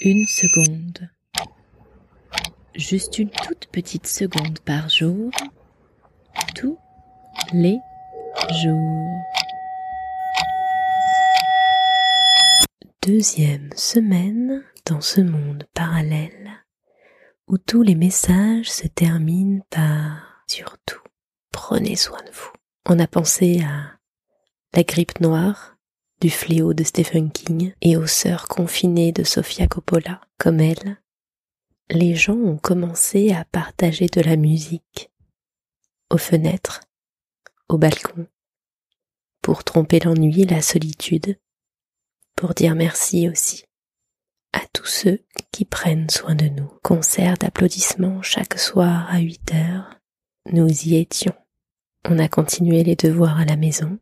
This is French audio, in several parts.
Une seconde. Juste une toute petite seconde par jour. Tous les jours. Deuxième semaine dans ce monde parallèle où tous les messages se terminent par surtout prenez soin de vous. On a pensé à la grippe noire, du fléau de Stephen King et aux sœurs confinées de Sofia Coppola. Comme elle, les gens ont commencé à partager de la musique aux fenêtres, au balcon, pour tromper l'ennui, la solitude, pour dire merci aussi à tous ceux qui prennent soin de nous. Concert d'applaudissements chaque soir à 8 heures. Nous y étions. On a continué les devoirs à la maison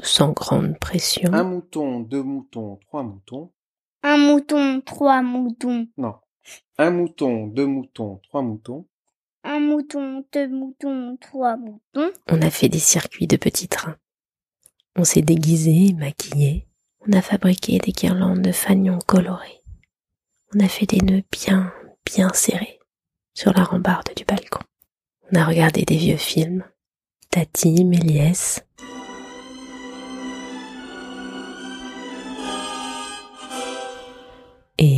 sans grande pression. Un mouton, deux moutons, trois moutons. Un mouton, trois moutons. Non. Un mouton, deux moutons, trois moutons. Un mouton, deux moutons, trois moutons. On a fait des circuits de petits trains. On s'est déguisé, maquillé. On a fabriqué des guirlandes de fanions colorés. On a fait des nœuds bien, bien serrés sur la rambarde du balcon. On a regardé des vieux films. Tati, Méliès, on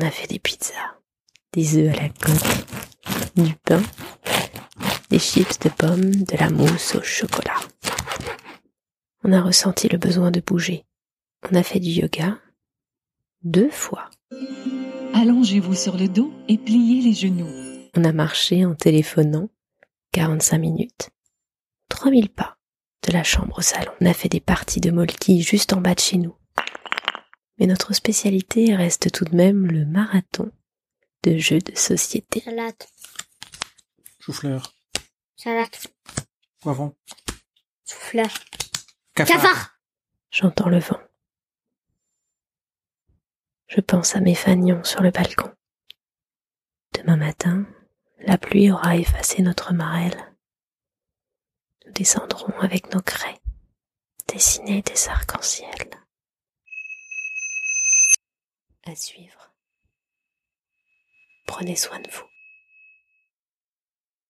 a fait des pizzas, des œufs à la coque, du pain, des chips de pommes, de la mousse au chocolat. On a ressenti le besoin de bouger. On a fait du yoga deux fois. Allongez-vous sur le dos et pliez les genoux. On a marché en téléphonant 45 minutes. 3000 pas de la chambre au salon. On a fait des parties de molki juste en bas de chez nous. Mais notre spécialité reste tout de même le marathon de jeux de société. Salade, Chou-fleur. salade, Poivron. Cafard. J'entends le vent. Je pense à mes fanions sur le balcon. Demain matin, la pluie aura effacé notre marelle. Nous descendrons avec nos craies, dessiner des arcs-en-ciel. À suivre. Prenez soin de vous.